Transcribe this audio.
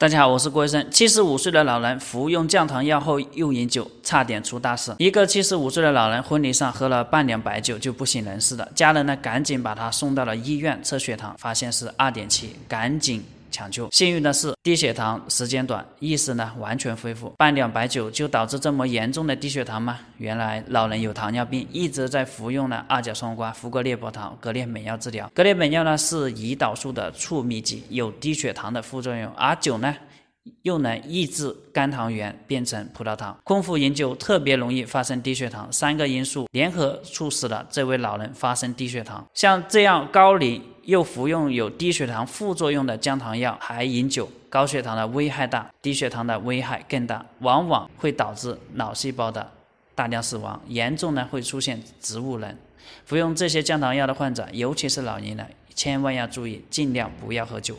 大家好，我是郭医生。七十五岁的老人服用降糖药后又饮酒，差点出大事。一个七十五岁的老人婚礼上喝了半两白酒就不省人事了，家人呢赶紧把他送到了医院测血糖，发现是二点七，赶紧。抢救，幸运的是低血糖时间短，意识呢完全恢复。半两白酒就导致这么严重的低血糖吗？原来老人有糖尿病，一直在服用呢二甲双胍、福格列泊糖、格列美药治疗。格列美药呢是胰岛素的促泌剂，有低血糖的副作用，而酒呢？又能抑制肝糖原变成葡萄糖，空腹饮酒特别容易发生低血糖，三个因素联合促使了这位老人发生低血糖。像这样高龄又服用有低血糖副作用的降糖药，还饮酒，高血糖的危害大，低血糖的危害更大，往往会导致脑细胞的大量死亡，严重呢会出现植物人。服用这些降糖药的患者，尤其是老年人，千万要注意，尽量不要喝酒。